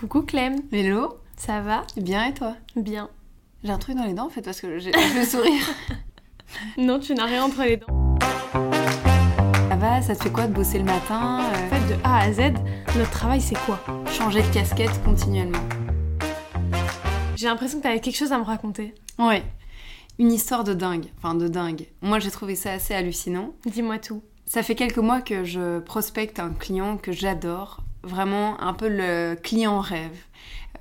Coucou Clem, Hello, ça va? Bien et toi? Bien. J'ai un truc dans les dents en fait parce que j'ai le sourire. Non, tu n'as rien entre les dents. Ça va, ça te fait quoi de bosser le matin En euh, fait, de A à Z, notre travail c'est quoi? Changer de casquette continuellement. J'ai l'impression que t'avais quelque chose à me raconter. Ouais, une histoire de dingue, enfin de dingue. Moi j'ai trouvé ça assez hallucinant. Dis-moi tout. Ça fait quelques mois que je prospecte un client que j'adore, vraiment un peu le client rêve.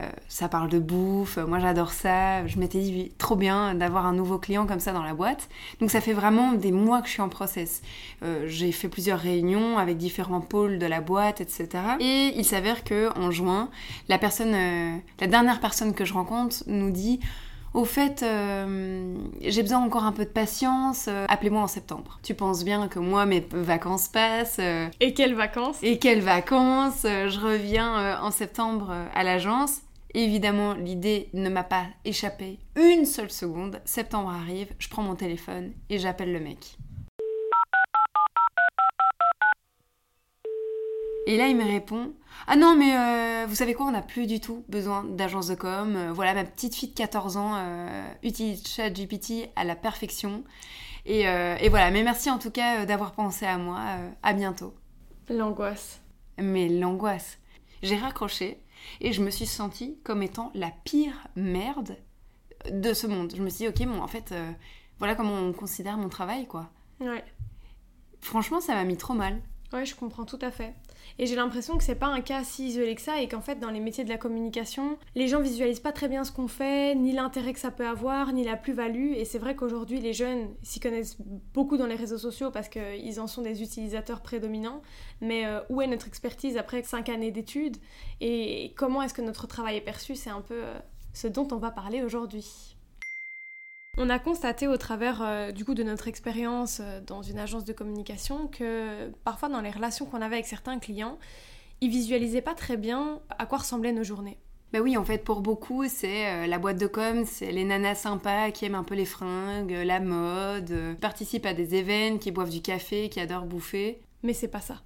Euh, ça parle de bouffe, moi j'adore ça, je m'étais dit trop bien d'avoir un nouveau client comme ça dans la boîte. Donc ça fait vraiment des mois que je suis en process. Euh, j'ai fait plusieurs réunions avec différents pôles de la boîte, etc. Et il s'avère que en juin, la personne, euh, la dernière personne que je rencontre nous dit au fait, euh, j'ai besoin encore un peu de patience, euh, appelez-moi en septembre. Tu penses bien que moi, mes vacances passent, euh, Et quelles vacances et quelles vacances Je reviens en septembre à l'agence. Évidemment, l'idée ne m'a pas échappé une seule seconde. Septembre arrive, je prends mon téléphone et j'appelle le mec. Et là, il me répond Ah non, mais euh, vous savez quoi, on n'a plus du tout besoin d'agence de com. Euh, voilà, ma petite fille de 14 ans euh, utilise ChatGPT à la perfection. Et, euh, et voilà, mais merci en tout cas d'avoir pensé à moi. À bientôt. L'angoisse. Mais l'angoisse. J'ai raccroché et je me suis sentie comme étant la pire merde de ce monde. Je me suis dit, ok, bon, en fait, voilà comment on considère mon travail, quoi. Ouais. Franchement, ça m'a mis trop mal. Ouais, je comprends tout à fait. Et j'ai l'impression que c'est pas un cas si isolé que ça et qu'en fait dans les métiers de la communication, les gens visualisent pas très bien ce qu'on fait, ni l'intérêt que ça peut avoir, ni la plus-value. Et c'est vrai qu'aujourd'hui les jeunes s'y connaissent beaucoup dans les réseaux sociaux parce qu'ils en sont des utilisateurs prédominants. Mais euh, où est notre expertise après 5 années d'études? Et comment est-ce que notre travail est perçu? C'est un peu euh, ce dont on va parler aujourd'hui. On a constaté au travers euh, du coup de notre expérience euh, dans une agence de communication que parfois dans les relations qu'on avait avec certains clients, ils visualisaient pas très bien à quoi ressemblaient nos journées. Bah oui, en fait, pour beaucoup, c'est euh, la boîte de com, c'est les nanas sympas qui aiment un peu les fringues, la mode, qui participent à des événements, qui boivent du café, qui adorent bouffer. Mais c'est pas ça.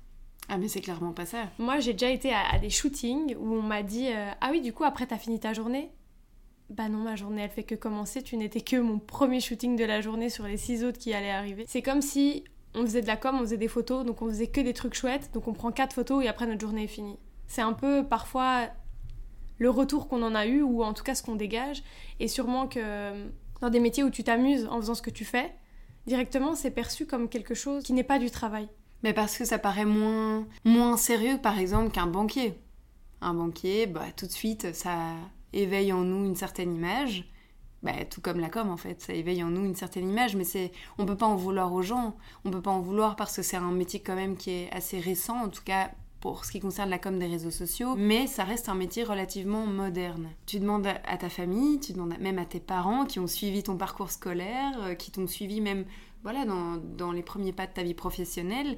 Ah, mais c'est clairement pas ça. Moi, j'ai déjà été à, à des shootings où on m'a dit euh, Ah oui, du coup, après, t'as fini ta journée? Bah non, ma journée, elle fait que commencer. Tu n'étais que mon premier shooting de la journée sur les six autres qui allaient arriver. C'est comme si on faisait de la com, on faisait des photos, donc on faisait que des trucs chouettes, donc on prend quatre photos et après notre journée est finie. C'est un peu parfois le retour qu'on en a eu, ou en tout cas ce qu'on dégage, et sûrement que euh, dans des métiers où tu t'amuses en faisant ce que tu fais, directement c'est perçu comme quelque chose qui n'est pas du travail. Mais parce que ça paraît moins, moins sérieux, par exemple, qu'un banquier. Un banquier, bah, tout de suite, ça éveille en nous une certaine image. Bah, tout comme la com, en fait, ça éveille en nous une certaine image, mais c'est, on peut pas en vouloir aux gens. On peut pas en vouloir parce que c'est un métier quand même qui est assez récent, en tout cas pour ce qui concerne la com des réseaux sociaux, mais ça reste un métier relativement moderne. Tu demandes à ta famille, tu demandes même à tes parents qui ont suivi ton parcours scolaire, euh, qui t'ont suivi même voilà, dans, dans les premiers pas de ta vie professionnelle,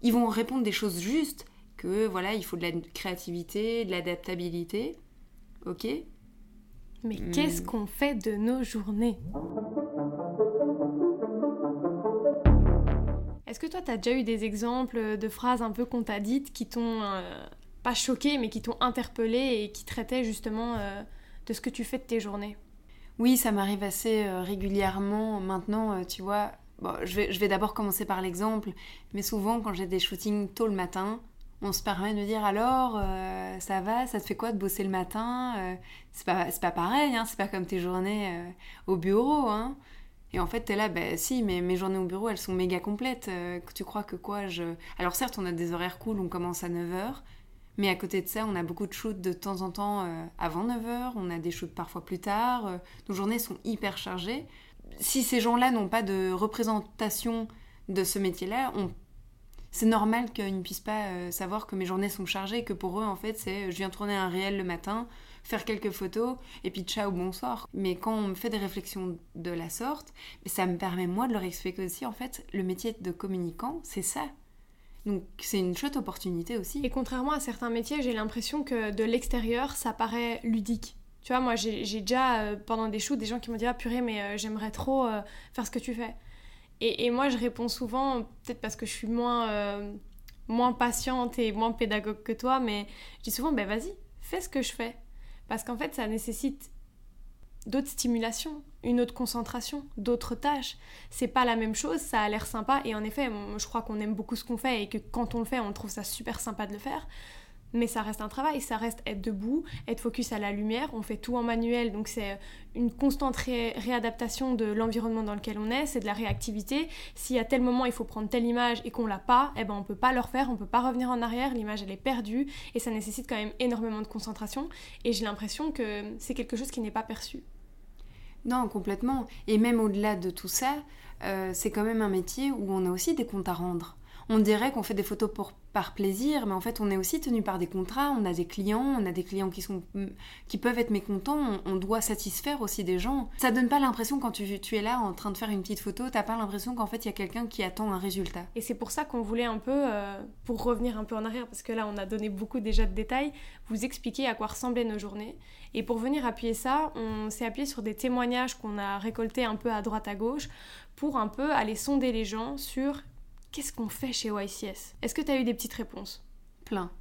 ils vont répondre des choses justes, que voilà, il faut de la créativité, de l'adaptabilité, ok Mais Hmm. qu'est-ce qu'on fait de nos journées Est-ce que toi, t'as déjà eu des exemples de phrases un peu qu'on t'a dites qui t'ont euh, pas choqué, mais qui t'ont interpellé et qui traitaient justement euh, de ce que tu fais de tes journées? Oui, ça m'arrive assez euh, régulièrement. Maintenant, tu vois, bon, je vais, je vais d'abord commencer par l'exemple, mais souvent quand j'ai des shootings tôt le matin, on se permet de dire alors, euh, ça va, ça te fait quoi de bosser le matin Euh, C'est pas, pas pareil, hein, c'est pas comme tes journées euh, au bureau. Hein. Et en fait, t'es là, bah si, mais mes journées au bureau, elles sont méga complètes. Tu crois que quoi je... Alors certes, on a des horaires cool, on commence à 9h, mais à côté de ça, on a beaucoup de shoots de temps en temps avant 9h, on a des shoots parfois plus tard, nos journées sont hyper chargées. Si ces gens-là n'ont pas de représentation de ce métier-là, on... c'est normal qu'ils ne puissent pas euh, savoir que mes journées sont chargées, que pour eux, en fait, c'est je viens tourner un réel le matin, faire quelques photos, et puis ciao, bonsoir. Mais quand on me fait des réflexions de la sorte, ça me permet moi de leur expliquer aussi, en fait, le métier de communicant, c'est ça. Donc c'est une chouette opportunité aussi. Et contrairement à certains métiers, j'ai l'impression que de l'extérieur, ça paraît ludique. Tu vois, moi, j'ai déjà, euh, pendant des shoots, des gens qui m'ont dit Ah purée, mais euh, j'aimerais trop faire ce que tu fais. Et, moi, je réponds souvent, peut-être parce que je suis moins, euh, moins patiente et moins pédagogue que toi, mais je dis souvent Ben vas-y, fais ce que je fais. Parce qu'en fait, ça nécessite d'autres stimulations, une autre concentration, d'autres tâches. C'est pas la même chose, ça a l'air sympa et en effet, je crois qu'on aime beaucoup ce qu'on fait et que quand on le fait, on trouve ça super sympa de le faire mais ça reste un travail, ça reste être debout, être focus à la lumière, on fait tout en manuel, donc c'est une constante réadaptation de l'environnement dans lequel on est, c'est de la réactivité. Y a tel moment il faut prendre telle image et qu'on l'a pas, eh ben on peut pas le refaire, on peut pas revenir en arrière, l'image elle est perdue et ça nécessite quand même énormément de concentration et j'ai l'impression que c'est quelque chose qui n'est pas perçu. Non, complètement. Et même au-delà de tout ça, euh, c'est quand même un métier où on a aussi des comptes à rendre on dirait qu'on fait des photos pour, par plaisir, mais en fait, on est aussi tenu par des contrats, on a des clients, on a des clients qui, sont, qui peuvent être mécontents, on, doit satisfaire aussi des gens. Ça donne pas l'impression quand tu, es là en train de faire une petite photo, t'as pas l'impression qu'en fait, il y a quelqu'un qui attend un résultat. Et c'est pour ça qu'on voulait un peu, euh, pour revenir un peu en arrière, parce que là, on a donné beaucoup déjà de détails, vous expliquer à quoi ressemblaient nos journées. Et pour venir appuyer ça, on s'est appuyé sur des témoignages qu'on a récoltés un peu à droite à gauche pour un peu aller sonder les gens sur Qu'est-ce qu'on fait chez YCS Est-ce que tu as eu des petites réponses? Plein.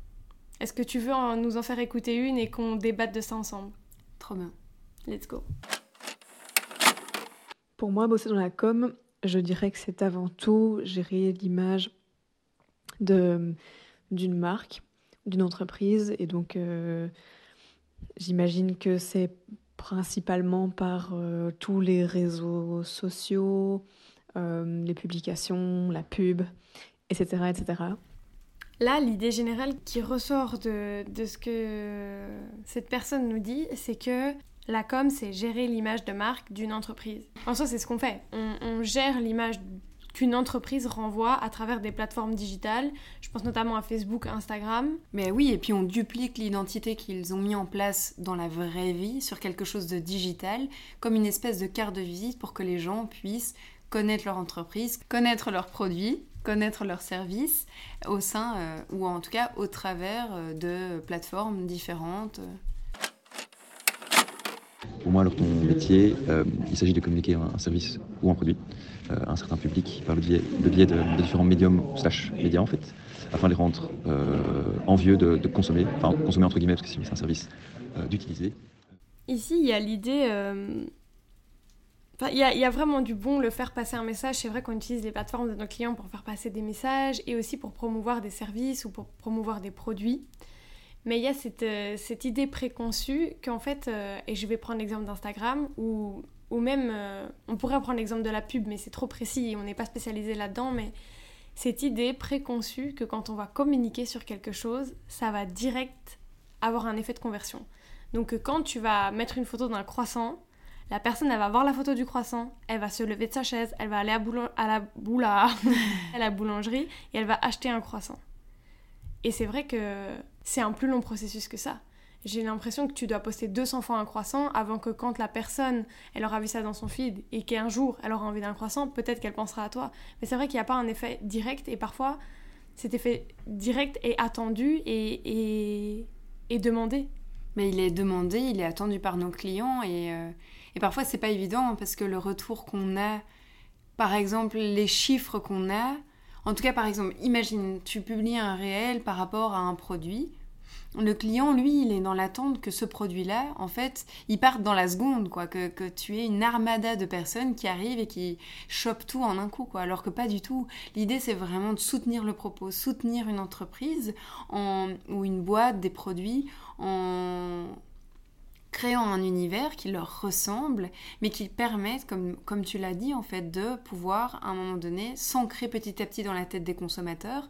Est-ce que tu veux nous en faire écouter une et qu'on débatte de ça ensemble? Trop bien. Let's go. Pour moi, bosser dans la com, je dirais que c'est avant tout gérer l'image de d'une marque, d'une entreprise, et donc euh, j'imagine que c'est principalement par euh, tous les réseaux sociaux, euh, les publications, la pub, etc. etc. Là, l'idée générale qui ressort de, de, ce que cette personne nous dit, c'est que la com, c'est gérer l'image de marque d'une entreprise. En soi, c'est ce qu'on fait. On, on gère l'image qu'une entreprise renvoie à travers des plateformes digitales. Je pense notamment à Facebook, Instagram. Mais oui, et puis on duplique l'identité qu'ils ont mis en place dans la vraie vie sur quelque chose de digital, comme une espèce de carte de visite pour que les gens puissent connaître leur entreprise, connaître leurs produits, connaître leurs services au sein, euh, ou en tout cas au travers euh, de plateformes différentes. Pour moi, alors ton métier, euh, il s'agit de communiquer un, service ou un produit à un certain public par le biais, de, différents médiums slash médias en fait, afin de les rendre envieux de, de, consommer, enfin consommer entre guillemets parce que c'est un service, d'utiliser. Ici, il y a l'idée il y, a, vraiment du bon, le faire passer un message. C'est vrai qu'on utilise les plateformes de nos clients pour faire passer des messages et aussi pour promouvoir des services ou pour promouvoir des produits. Mais il y a cette, euh, idée préconçue qu'en fait, euh, et je vais prendre l'exemple d'Instagram, ou, même, euh, on pourrait prendre l'exemple de la pub, mais c'est trop précis et on n'est pas spécialisé là-dedans, mais cette idée préconçue que quand on va communiquer sur quelque chose, ça va direct avoir un effet de conversion. Donc quand tu vas mettre une photo d'un croissant, la personne, elle va voir la photo du croissant, elle va se lever de sa chaise, elle va aller à, à la boula, à la boulangerie et elle va acheter un croissant. Et c'est vrai que c'est un plus long processus que ça. J'ai l'impression que tu dois poster 200 fois un croissant avant que quand la personne, elle aura vu ça dans son feed et qu'un jour elle aura envie d'un croissant, peut-être qu'elle pensera à toi. Mais c'est vrai qu'il n'y a pas un effet direct et parfois cet effet direct est attendu et, et, demandé. Mais il est demandé, il est attendu par nos clients et, euh, et parfois, c'est pas évident parce que le retour qu'on a, par exemple, les chiffres qu'on a, en tout cas, par exemple, imagine, tu publies un réel par rapport à un produit. Le client, lui, il est dans l'attente que ce produit-là, en fait, il parte dans la seconde, quoi, que, tu aies une armada de personnes qui arrivent et qui chopent tout en un coup, quoi. Alors que pas du tout. L'idée, c'est vraiment de soutenir le propos, soutenir une entreprise en, ou une boîte, des produits, en, créant un univers qui leur ressemble, mais qui permettent, comme, comme tu l'as dit, en fait, de pouvoir, à un moment donné, s'ancrer petit à petit dans la tête des consommateurs.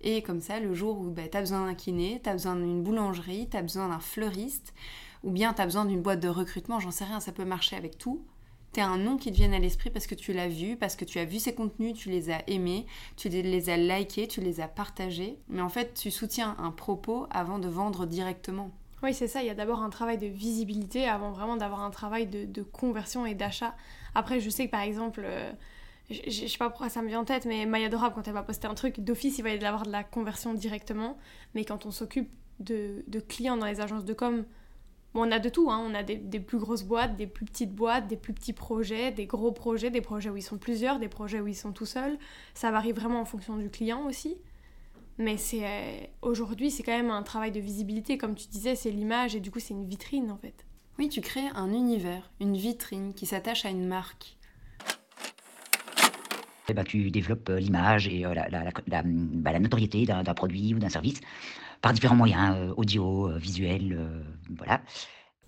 Et comme ça, le jour où bah, tu as besoin d'un kiné, tu as besoin d'une boulangerie, tu as besoin d'un fleuriste, ou bien tu as besoin d'une boîte de recrutement, j'en sais rien, ça peut marcher avec tout. Tu as un nom qui te vienne à l'esprit parce que tu l'as vu, parce que tu as vu ses contenus, tu les as aimés, tu les as likés, tu les as partagés. Mais en fait, tu soutiens un propos avant de vendre directement. Oui, c'est ça. Il y a d'abord un travail de visibilité avant vraiment d'avoir un travail de, conversion et d'achat. Après, je sais que par exemple, euh, je, je, sais pas pourquoi ça me vient en tête, mais Maya Dorab, quand elle va poster un truc, d'office, il va y avoir de la conversion directement. Mais quand on s'occupe de, clients dans les agences de com, on a de tout. Hein. On a des, des, plus grosses boîtes, des plus petites boîtes, des plus petits projets, des gros projets, des projets où ils sont plusieurs, des projets où ils sont tout seuls. Ça varie vraiment en fonction du client aussi. Mais c'est euh, aujourd'hui, c'est quand même un travail de visibilité, comme tu disais, c'est l'image et du coup, c'est une vitrine en fait. Oui, tu crées un univers, une vitrine qui s'attache à une marque. Eh ben, tu développes euh, l'image et euh, la, la- la- bah, la notoriété d'un produit ou d'un service par différents moyens, euh, audio, euh, euh, voilà.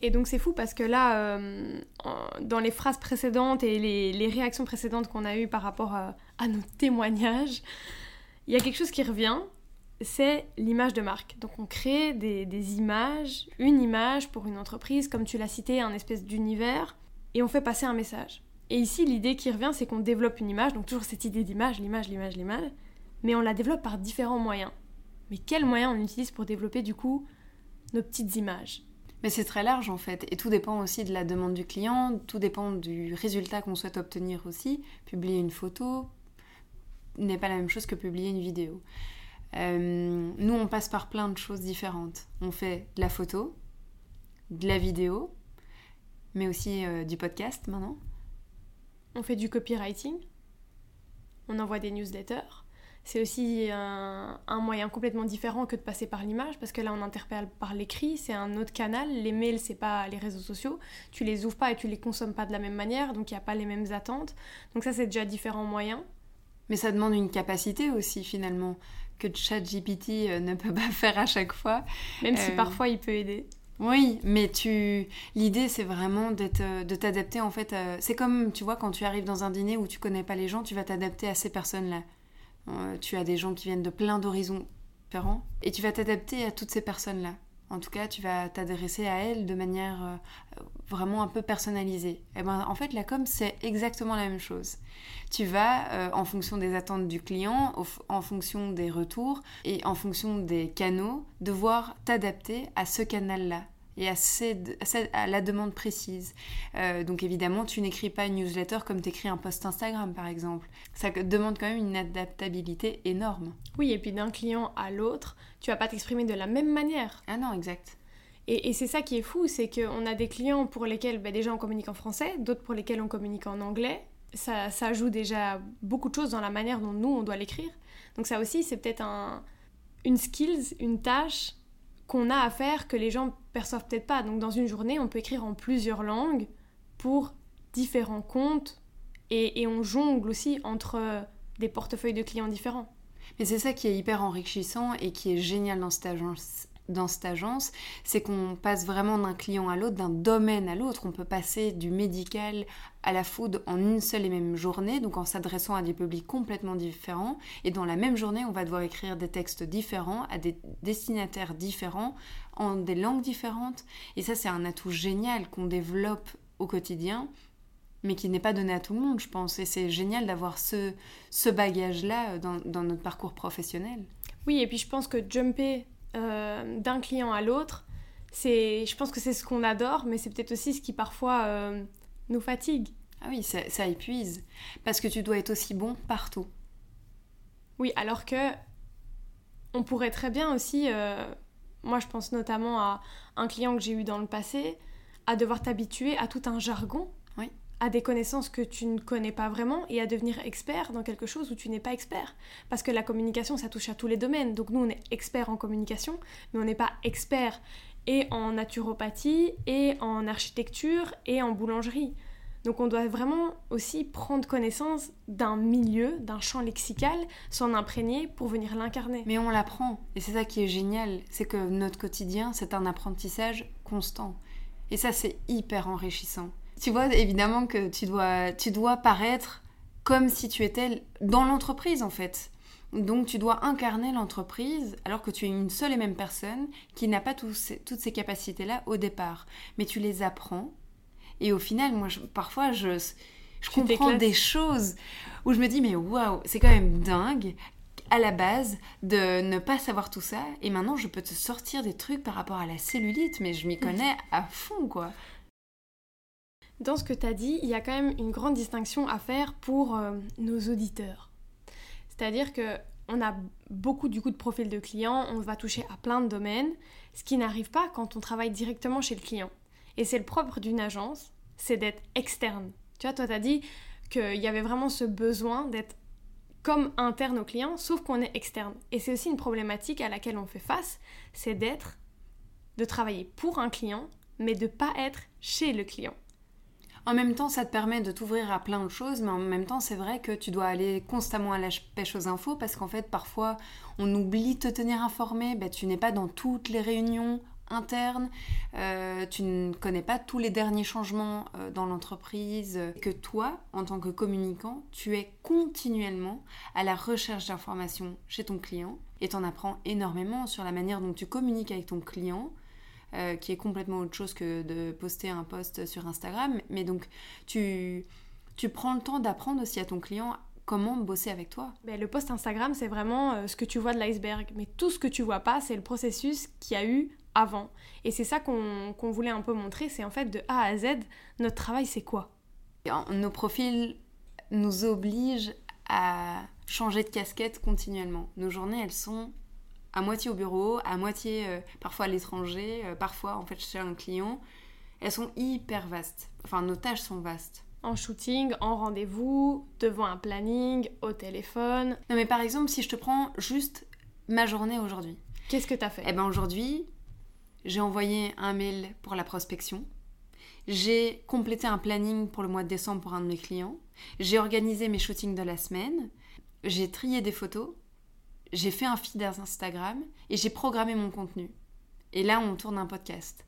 Et donc c'est fou parce que là, euh, dans les phrases précédentes et les, les réactions précédentes qu'on a eues par rapport à, à nos témoignages, il y a quelque chose qui revient, c'est l'image de marque. Donc on crée des, images, une image pour une entreprise, comme tu l'as cité, un espèce d'univers, et on fait passer un message. Et ici, l'idée qui revient, c'est qu'on développe une image, donc toujours cette idée d'image, l'image, l'image, l'image, mais on la développe par différents moyens. Mais quels moyens on utilise pour développer du coup nos petites images? Mais c'est très large en fait, et tout dépend aussi de la demande du client, tout dépend du résultat qu'on souhaite obtenir aussi. Publier une photo n'est pas la même chose que publier une vidéo. Euh, nous, on passe par plein de choses différentes. On fait de la photo, de la vidéo, mais aussi euh, du podcast maintenant. On fait du copywriting, on envoie des newsletters. C'est aussi un, un moyen complètement différent que de passer par l'image, parce que là on interpelle par l'écrit, c'est un autre canal. Les mails, c'est pas les réseaux sociaux. Tu les ouvres pas et tu les consommes pas de la même manière, donc il n'y a pas les mêmes attentes. Donc ça, c'est déjà différents moyens. Mais ça demande une capacité aussi finalement que ChatGPT euh, ne peut pas faire à chaque fois. Même si Euh, parfois il peut aider. Oui, mais tu l'idée c'est vraiment d'être euh, de t'adapter en fait euh, c'est comme tu vois quand tu arrives dans un dîner où tu connais pas les gens, tu vas t'adapter à ces personnes-là. Euh, tu as des gens qui viennent de plein d'horizons différents et tu vas t'adapter à toutes ces personnes-là. En tout cas, tu vas t'adresser à elles de manière euh, vraiment un peu personnalisée. Et ben, en fait, la com, c'est exactement la même chose. Tu vas, euh, en fonction des attentes du client, en fonction des retours et en fonction des canaux, devoir t'adapter à ce canal-là et à, ces- à la demande précise. Euh, donc évidemment, tu n'écris pas une newsletter comme tu écris un post Instagram, par exemple. Ça demande quand même une adaptabilité énorme. Oui, et puis d'un client à l'autre, tu vas pas t'exprimer de la même manière. Ah non, exact. Et, et c'est ça qui est fou, c'est qu'on a des clients pour lesquels bah, déjà on communique en français, d'autres pour lesquels on communique en anglais. Ça, ça joue déjà beaucoup de choses dans la manière dont nous on doit l'écrire. Donc ça aussi c'est peut-être un, une skills, une tâche qu'on a à faire que les gens perçoivent peut-être pas. Donc dans une journée on peut écrire en plusieurs langues pour différents comptes et, on jongle aussi entre des portefeuilles de clients différents. Mais c'est ça qui est hyper enrichissant et qui est génial dans cette agence. Dans cette agence, c'est qu'on passe vraiment d'un client à l'autre, d'un domaine à l'autre. On peut passer du médical à la food en une seule et même journée, donc en s'adressant à des publics complètement différents. Et dans la même journée, on va devoir écrire des textes différents à des destinataires différents, en des langues différentes. Et ça, c'est un atout génial qu'on développe au quotidien mais qui n'est pas donné à tout le monde, je pense. Et c'est génial d'avoir ce, ce bagage-là dans, dans notre parcours professionnel. Oui, et puis je pense que jumper euh, d'un client à l'autre, je pense que c'est ce qu'on adore, mais c'est peut-être aussi ce qui parfois euh, nous fatigue. Ah oui, ça, ça épuise. Parce que tu dois être aussi bon partout. Oui, alors que on pourrait très bien aussi, euh, moi je pense notamment à un client que j'ai eu dans le passé, à devoir t'habituer à tout un jargon, Oui. à des connaissances que tu ne connais pas vraiment et à devenir expert dans quelque chose où tu n'es pas expert. Parce que la communication, ça touche à tous les domaines. Donc nous, on est expert en communication, mais on n'est pas expert et en naturopathie, et en architecture, et en boulangerie. Donc on doit vraiment aussi prendre connaissance d'un milieu, d'un champ lexical, s'en imprégner pour venir l'incarner. Mais on l'apprend. Et c'est ça qui est génial. C'est que notre quotidien, c'est un apprentissage constant. Et ça, c'est hyper enrichissant. Tu vois, évidemment que tu dois, tu dois paraître comme si tu étais dans l'entreprise, en fait. Donc tu dois incarner l'entreprise alors que tu es une seule et même personne qui n'a pas tous toutes ces capacités-là au départ. Mais tu les apprends. Et au final, moi, je- parfois, je, je Tu comprends des choses où je me dis, mais waouh, c'est quand même dingue à la base de ne pas savoir tout ça. Et maintenant, je peux te sortir des trucs par rapport à la cellulite, mais je m'y connais à fond, quoi. Dans ce que tu as dit, il y a quand même une grande distinction à faire pour euh, nos auditeurs. C'est-à-dire que on a beaucoup du coup de profils de clients, on va toucher à plein de domaines, ce qui n'arrive pas quand on travaille directement chez le client. Et c'est le propre d'une agence, c'est d'être externe. Tu vois, toi tu as dit qu'il y avait vraiment ce besoin d'être comme interne au client, sauf qu'on est externe. Et c'est aussi une problématique à laquelle on fait face, c'est d'être, de travailler pour un client, mais de pas être chez le client. En même temps, ça te permet de t'ouvrir à plein de choses, mais en même temps, c'est vrai que tu dois aller constamment à la pêche aux infos parce qu'en fait, parfois, on oublie de te tenir informé. Ben, tu n'es pas dans toutes les réunions internes, euh, tu ne connais pas tous les derniers changements euh, dans l'entreprise, que toi, en tant que communicant, tu es continuellement à la recherche d'informations chez ton client et t'en apprends énormément sur la manière dont tu communiques avec ton client, euh, qui est complètement autre chose que de poster un post sur Instagram. Mais donc, tu, tu prends le temps d'apprendre aussi à ton client comment bosser avec toi. Ben, le post Instagram, c'est vraiment euh, ce que tu vois de l'iceberg. Mais tout ce que tu vois pas, c'est le processus qu'il y a eu avant. Et c'est ça qu'on voulait un peu montrer, c'est en fait de A à Z, notre travail, c'est quoi? Nos profils nous obligent à changer de casquette continuellement. Nos journées, elles sont à moitié au bureau, à moitié euh, parfois à l'étranger, euh, parfois en fait chez un client. Elles sont hyper vastes. Enfin, nos tâches sont vastes. En shooting, en rendez-vous, devant un planning, au téléphone. Non mais par exemple, si je te prends juste ma journée aujourd'hui. Qu'est-ce que tu as fait? Eh ben aujourd'hui, j'ai envoyé un mail pour la prospection. J'ai complété un planning pour le mois de décembre pour un de mes clients. J'ai organisé mes shootings de la semaine. J'ai trié des photos j'ai fait un feed Instagram et j'ai programmé mon contenu. Et là, on tourne un podcast.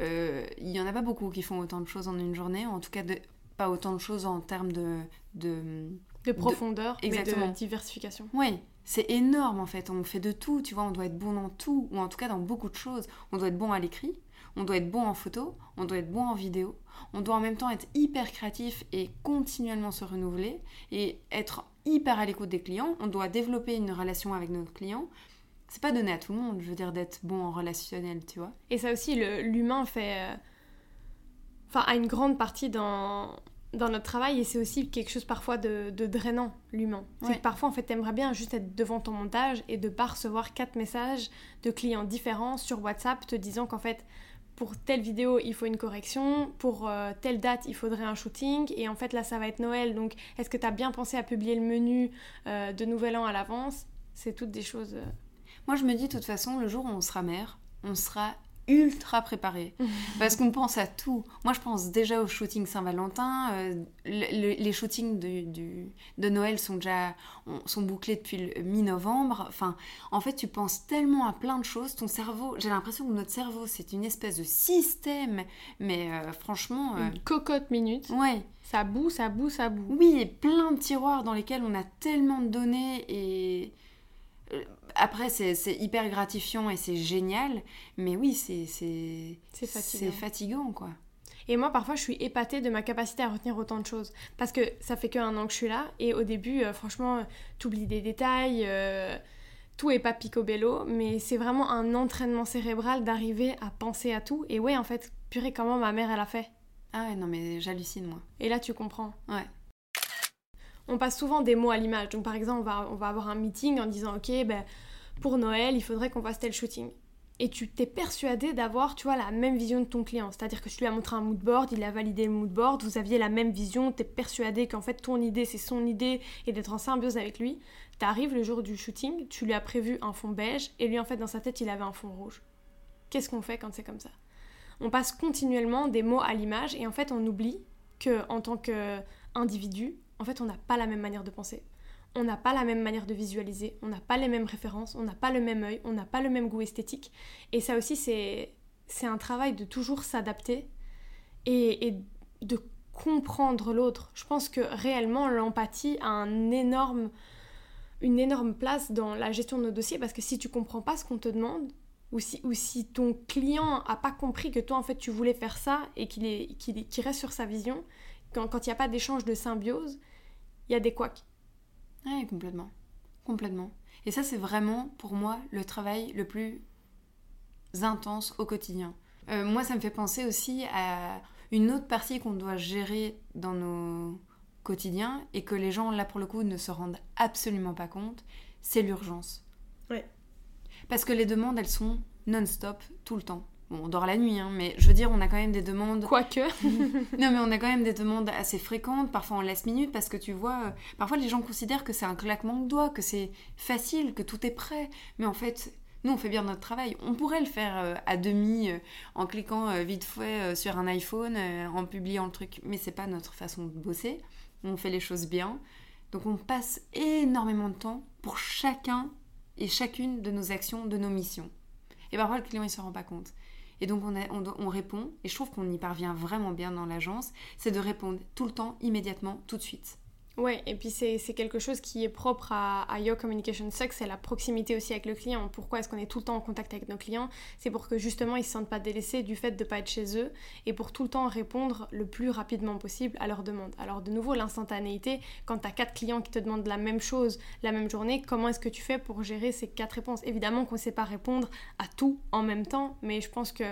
Euh, il y en a pas beaucoup qui font autant de choses en une journée, en tout cas de, pas autant de choses en termes de... De, de profondeur, et de diversification. Oui, c'est énorme en fait, on fait de tout, tu vois, on doit être bon dans tout, ou en tout cas dans beaucoup de choses. On doit être bon à l'écrit, on doit être bon en photo, on doit être bon en vidéo, on doit en même temps être hyper créatif et continuellement se renouveler et être hyper à l'écoute des clients, on doit développer une relation avec notre client. C'est pas donné à tout le monde, je veux dire, d'être bon en relationnel, tu vois. Et ça aussi, l'humain fait. Euh, enfin, a une grande partie dans, dans notre travail et c'est aussi quelque chose parfois de, drainant, l'humain. C'est que parfois, en fait, t'aimerais bien juste être devant ton montage et de pas recevoir quatre messages de clients différents sur WhatsApp te disant qu'en fait, pour telle vidéo, il faut une correction, pour euh, telle date, il faudrait un shooting, et en fait là, ça va être Noël, donc est-ce que tu as bien pensé à publier le menu euh, de Nouvel An à l'avance? C'est toutes des choses... Euh. Moi, je me dis, de toute façon, le jour où on sera mère, on sera ultra préparé parce qu'on pense à tout. Moi, je pense déjà au shooting Saint-Valentin. Euh, les shootings de, de, Noël sont déjà sont bouclés depuis le mi-novembre. Enfin, en fait, tu penses tellement à plein de choses. Ton cerveau, j'ai l'impression que notre cerveau, c'est une espèce de système, mais euh, franchement. Euh, une cocotte minute. Ouais. Ça boue, ça boue, ça boue. Oui, et plein de tiroirs dans lesquels on a tellement de données et après, c'est hyper gratifiant et c'est génial, mais oui, c'est fatigant. fatigant, quoi. Et moi, parfois, je suis épatée de ma capacité à retenir autant de choses. Parce que ça fait qu'un an que je suis là, et au début, euh, franchement, t'oublies des détails, euh, tout est pas picobello, mais c'est vraiment un entraînement cérébral d'arriver à penser à tout. Et ouais, en fait, purée, comment ma mère, elle a fait? Ah ouais, non, mais j'hallucine, moi. Et là, tu comprends. Ouais on passe souvent des mots à l'image. Donc par exemple, on va, avoir un meeting en disant ok, ben, pour Noël, il faudrait qu'on fasse tel shooting. Et tu t'es persuadé d'avoir, tu vois, la même vision de ton client. C'est-à-dire que tu lui as montré un mood board, il a validé le mood board, vous aviez la même vision, tu es persuadé qu'en fait ton idée c'est son idée et d'être en symbiose avec lui. Tu arrives le jour du shooting, tu lui as prévu un fond beige et lui en fait dans sa tête il avait un fond rouge. Qu'est-ce qu'on fait quand c'est comme ça? On passe continuellement des mots à l'image et en fait on oublie que en tant qu'individu, en fait, on n'a pas la même manière de penser. On n'a pas la même manière de visualiser, on n'a pas les mêmes références, on n'a pas le même œil, on n'a pas le même goût esthétique. Et ça aussi, c'est, un travail de toujours s'adapter et, de comprendre l'autre. Je pense que réellement, l'empathie a un énorme, une énorme place dans la gestion de nos dossiers parce que si tu comprends pas ce qu'on te demande, ou si, ou si ton client a pas compris que toi en fait tu voulais faire ça et qu'il qu'il, qu'il reste sur sa vision, quand il n'y a pas d'échange de symbiose, il y a des couacs. Oui, complètement. Complètement. Et ça, c'est vraiment, pour moi, le travail le plus intense au quotidien. Euh, moi, ça me fait penser aussi à une autre partie qu'on doit gérer dans nos quotidiens et que les gens, là, pour le coup, ne se rendent absolument pas compte, c'est l'urgence. Ouais. Parce que les demandes, elles sont non-stop, tout le temps. Bon, on dort la nuit, hein, mais je veux dire, on a quand même des demandes. Quoique. non, mais on a quand même des demandes assez fréquentes, parfois en last minute, parce que tu vois, euh, parfois les gens considèrent que c'est un claquement de doigts, que c'est facile, que tout est prêt. Mais en fait, nous, on fait bien notre travail. On pourrait le faire euh, à demi, euh, en cliquant vite fait sur un iPhone, en publiant le truc, mais c'est pas notre façon de bosser. On fait les choses bien. Donc on passe énormément de temps pour chacun et chacune de nos actions, de nos missions. Et parfois, le client, il se rend pas compte. Et donc, on, répond, et je trouve qu'on y parvient vraiment bien dans l'agence, c'est de répondre tout le temps, immédiatement, tout de suite. Ouais, et puis c'est quelque chose qui est propre à, à Your Communication Sucks, c'est la proximité aussi avec le client. Pourquoi est-ce qu'on est tout le temps en contact avec nos clients? C'est pour que justement ils se sentent pas délaissés du fait de pas être chez eux et pour tout le temps répondre le plus rapidement possible à leurs demandes. Alors de nouveau, l'instantanéité, quand tu as quatre clients qui te demandent la même chose la même journée, comment est-ce que tu fais pour gérer ces quatre réponses? Évidemment qu'on sait pas répondre à tout en même temps, mais je pense que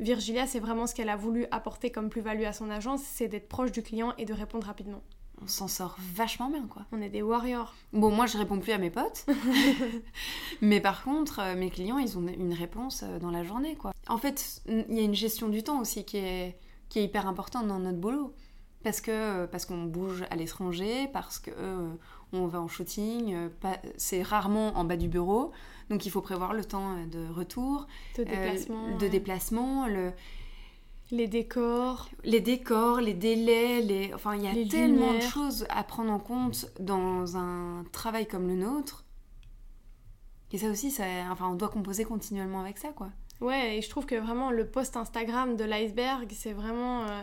Virgilia, c'est vraiment ce qu'elle a voulu apporter comme plus-value à son agence, c'est d'être proche du client et de répondre rapidement. On s'en sort vachement bien, quoi. On est des warriors. Bon, moi, je réponds plus à mes potes. mais par contre, euh, mes clients, ils ont une réponse euh, dans la journée, quoi. En fait, il y a une gestion du temps aussi qui est, qui est hyper importante dans notre boulot. Parce que euh, parce qu'on bouge à l'étranger, parce que euh, on va en shooting, c'est rarement en bas du bureau, donc il faut prévoir le temps de retour, De euh, déplacement. de ouais. déplacement, le, Les décors. les décors, les délais, les... enfin il y a Les tellement de choses à prendre en compte dans un travail comme le nôtre. Et ça aussi, ça... enfin, on doit composer continuellement avec ça, quoi. Ouais, et je trouve que vraiment le post Instagram de l'iceberg, c'est vraiment euh,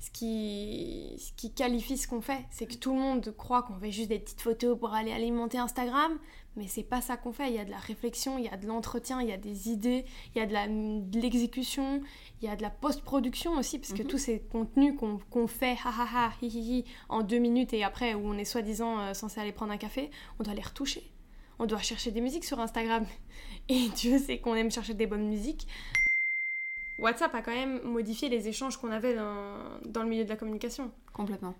ce, qui, ce qui qualifie ce qu'on fait. C'est que tout le monde croit qu'on fait juste des petites photos pour aller alimenter Instagram, mais c'est pas ça qu'on fait. Il y a de la réflexion, il y a de l'entretien, il y a des idées, il y a de l'exécution, il y a de la post-production aussi, parce que Mhm. tous ces contenus qu'on qu'on fait, ha ha ha, hi hi hi, en deux minutes et après, où on est soi-disant euh, censé aller prendre un café, on doit les retoucher. On doit chercher des musiques sur Instagram. Et Dieu sait qu'on aime chercher des bonnes musiques. WhatsApp a quand même modifié les échanges qu'on avait dans, dans le milieu de la communication. Complètement.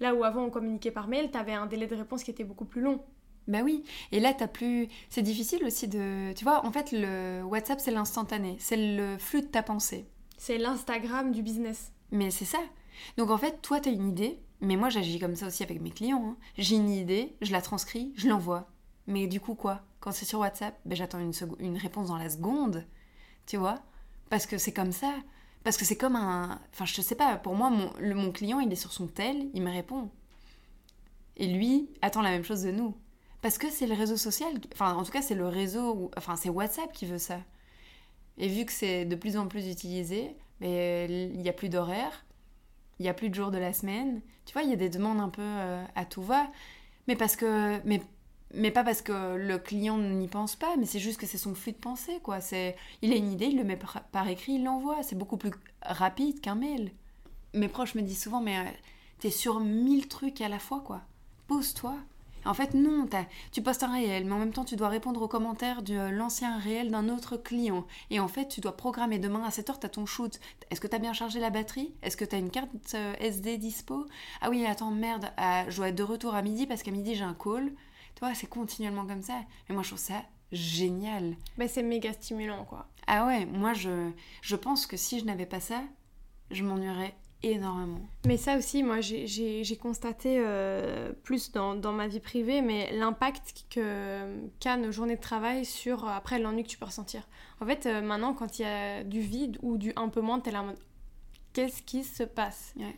Là où avant on communiquait par mail, t'avais un délai de réponse qui était beaucoup plus long. Bah oui. Et là, t'as plus. C'est difficile aussi de. Tu vois, en fait, le WhatsApp, c'est l'instantané. C'est le flux de ta pensée. C'est l'Instagram du business. Mais c'est ça. Donc en fait, toi, t'as une idée. Mais moi, j'agis comme ça aussi avec mes clients. hein. J'ai une idée, je la transcris, je l'envoie. Mais du coup, quoi? Quand c'est sur WhatsApp, ben, j'attends une, une réponse dans la seconde. Tu vois? Parce que c'est comme ça. Parce que c'est comme un. Enfin, je sais pas, pour moi, mon, client, il est sur son tel, il me répond. Et lui attend la même chose de nous. Parce que c'est le réseau social. Enfin, en tout cas, c'est le réseau. Enfin, c'est WhatsApp qui veut ça. Et vu que c'est de plus en plus utilisé, ben, il n'y a plus d'horaire, il n'y a plus de jours de la semaine. Tu vois, il y a des demandes un peu euh, à tout va. Mais parce que. Mais, mais pas parce que le client n'y pense pas, mais c'est juste que c'est son flux de pensée, quoi. C'est, il a une idée, il le met par, écrit, il l'envoie. C'est beaucoup plus rapide qu'un mail. Mes proches me disent souvent, mais euh, t'es sur mille trucs à la fois, quoi. Pose-toi. En fait, non, tu postes un réel, mais en même temps, tu dois répondre aux commentaires de l'ancien réel d'un autre client. Et en fait, tu dois programmer demain à 7h, t'as ton shoot. Est-ce que t'as bien chargé la batterie? Est-ce que t'as une carte euh, SD dispo? Ah oui, attends, merde, ah, je dois être de retour à midi parce qu'à midi, j'ai un call. C'est continuellement comme ça. Mais moi, je trouve ça génial. Bah, c'est méga stimulant, quoi. Ah ouais, moi, je, je pense que si je n'avais pas ça, je m'ennuierais énormément. Mais ça aussi, moi, j'ai- constaté euh, plus dans, dans ma vie privée, mais l'impact que- qu'a nos journées de travail sur, après, l'ennui que tu peux ressentir. En fait, euh, maintenant, quand il y a du vide ou du un peu moins, t'es là en mode, qu'est-ce qui se passe? Ouais.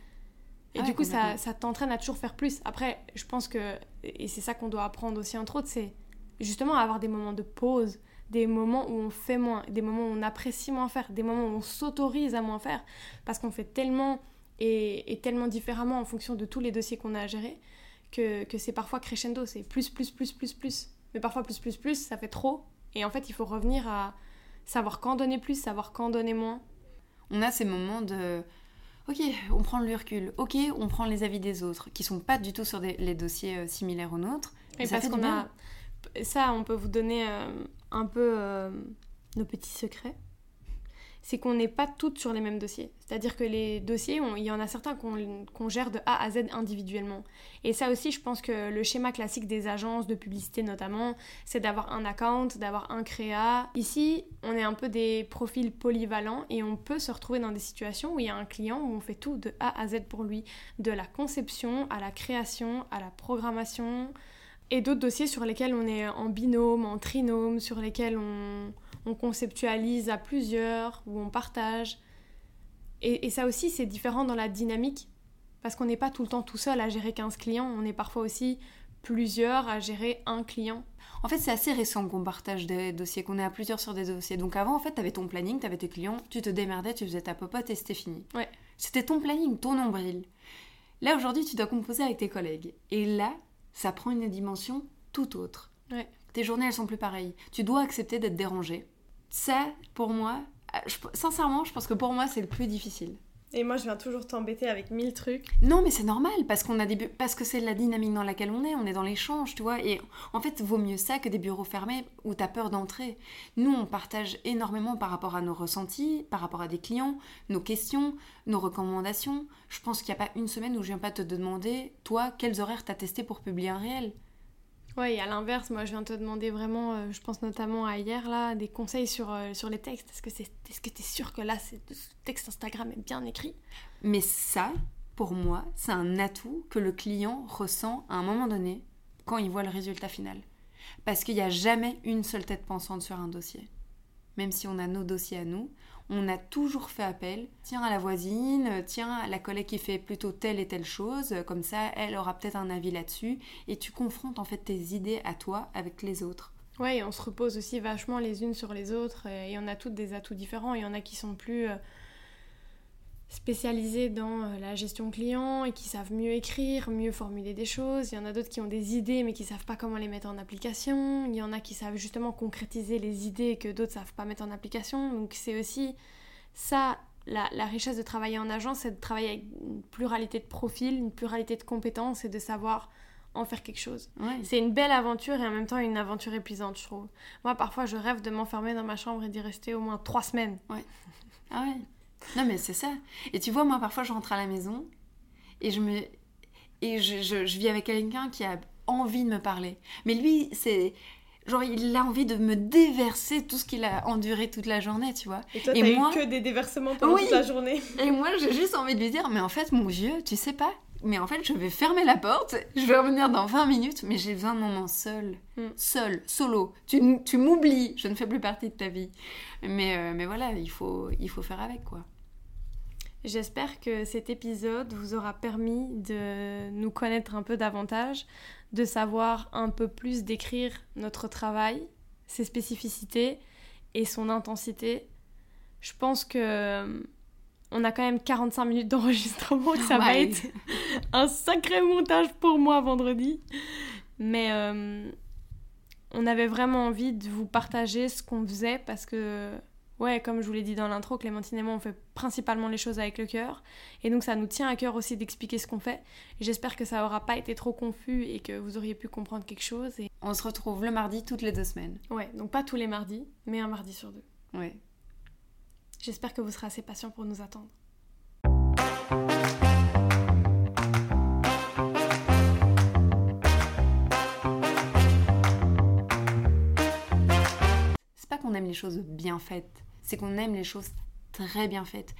Et Ah du ouais, coup, ça t'entraîne à toujours faire plus. Après, je pense que, et c'est ça qu'on doit apprendre aussi, entre autres, c'est justement avoir des moments de pause, des moments où on fait moins, des moments où on apprécie moins faire, des moments où on s'autorise à moins faire, parce qu'on fait tellement et, et tellement différemment en fonction de tous les dossiers qu'on a à gérer, que, que c'est parfois crescendo, c'est plus, plus, plus, plus, plus. Mais parfois plus, plus, plus, ça fait trop. Et en fait, il faut revenir à savoir quand donner plus, savoir quand donner moins. On a ces moments de Ok, on prend le recul. Ok, on prend les avis des autres, qui sont pas du tout sur des- les dossiers euh, similaires aux nôtres. Et parce qu'on a. Ça, on peut vous donner euh, un peu euh, nos petits secrets. C'est qu'on n'est pas toutes sur les mêmes dossiers. C'est-à-dire que les dossiers, il y en a certains qu'on gère de A à Z individuellement. Et ça aussi, je pense que le schéma classique des agences de publicité notamment, c'est d'avoir un account, d'avoir un créa. Ici, on est un peu des profils polyvalents et on peut se retrouver dans des situations où il y a un client où on fait tout de A à Z pour lui, de la conception à la création, à la programmation, et d'autres dossiers sur lesquels on est en binôme, en trinôme, sur lesquels on on conceptualise à plusieurs, ou on partage. Et, ça aussi, c'est différent dans la dynamique, parce qu'on n'est pas tout le temps tout seul à gérer 15 clients, on est parfois aussi plusieurs à gérer un client. En fait, c'est assez récent qu'on partage des dossiers, qu'on est à plusieurs sur des dossiers. Donc avant, en fait, tu avais ton planning, tu avais tes clients, tu te démerdais, tu faisais ta popote et c'était fini. Ouais. C'était ton planning, ton nombril. Là, aujourd'hui, tu dois composer avec tes collègues. Et là, ça prend une dimension tout autre. Ouais. Tes journées, elles sont plus pareilles. Tu dois accepter d'être dérangé ça, pour moi, euh, sincèrement, je pense que pour moi, c'est le plus difficile. Et moi, je viens toujours t'embêter avec mille trucs. Non, mais c'est normal, parce, qu'on a des parce que c'est la dynamique dans laquelle on est, on est dans l'échange, tu vois. Et en fait, vaut mieux ça que des bureaux fermés où tu as peur d'entrer. Nous, on partage énormément par rapport à nos ressentis, par rapport à des clients, nos questions, nos recommandations. Je pense qu'il n'y a pas une semaine où je viens pas te demander, toi, quels horaires t'as testé pour publier un réel? Et à l'inverse, moi je viens te demander vraiment, euh, je pense notamment à hier, là, des conseils sur, euh, sur les textes. Est-ce que tu es sûr que là, ce texte Instagram est bien écrit? Mais ça, pour moi, c'est un atout que le client ressent à un moment donné quand il voit le résultat final. Parce qu'il n'y a jamais une seule tête pensante sur un dossier. Même si on a nos dossiers à nous, on a toujours fait appel, tiens à la voisine, tiens à la collègue qui fait plutôt telle et telle chose, comme ça elle aura peut-être un avis là-dessus, et tu confrontes en fait tes idées à toi avec les autres. Ouais, on se repose aussi vachement les unes sur les autres, et on a toutes des atouts différents, il y en a qui sont plus euh, spécialisés dans euh, la gestion client et qui savent mieux écrire, mieux formuler des choses. Il y en a d'autres qui ont des idées mais qui savent pas comment les mettre en application. Il y en a qui savent justement concrétiser les idées que d'autres savent pas mettre en application. Donc c'est aussi ça la, la, richesse de travailler en agence, c'est de travailler avec une pluralité de profils, une pluralité de compétences et de savoir en faire quelque chose. C'est une belle aventure et en même temps une aventure épuisante, je trouve. Moi, parfois, je rêve de m'enfermer dans ma chambre et d'y rester au moins trois semaines. Ouais. Ah ouais. Non, mais c'est ça. Et tu vois, moi, parfois, je rentre à la maison et je me. Et je, je, vis avec quelqu'un qui a envie de me parler. Mais lui, c'est. Genre, il a envie de me déverser tout ce qu'il a enduré toute la journée, tu vois. Et toi, t'as moi... que des déversements pendant toute la journée. Et moi, j'ai juste envie de lui dire, mais en fait, mon vieux, tu sais pas, mais en fait, je vais fermer la porte, je vais revenir dans 20 minutes, mais j'ai besoin de moments seul. Mm. Seul, solo. Tu, tu m'oublies, je ne fais plus partie de ta vie. Mais, euh, mais voilà, il faut, il faut faire avec, quoi. J'espère que cet épisode vous aura permis de nous connaître un peu davantage, de savoir un peu plus décrire notre travail, ses spécificités et son intensité. Je pense que on a quand même 45 minutes d'enregistrement, ça va être un sacré montage pour moi vendredi. Mais euh, on avait vraiment envie de vous partager ce qu'on faisait parce que, ouais, comme je vous l'ai dit dans l'intro, Clémentine et moi, on fait principalement les choses avec le cœur. Et donc ça nous tient à cœur aussi d'expliquer ce qu'on fait. J'espère que ça aura pas été trop confus et que vous auriez pu comprendre quelque chose. Et... On se retrouve le mardi toutes les deux semaines. Ouais, donc pas tous les mardis, mais un mardi sur deux. Ouais. J'espère que vous serez assez patient pour nous attendre. C'est pas qu'on aime les choses bien faites, c'est qu'on aime les choses très bien faites.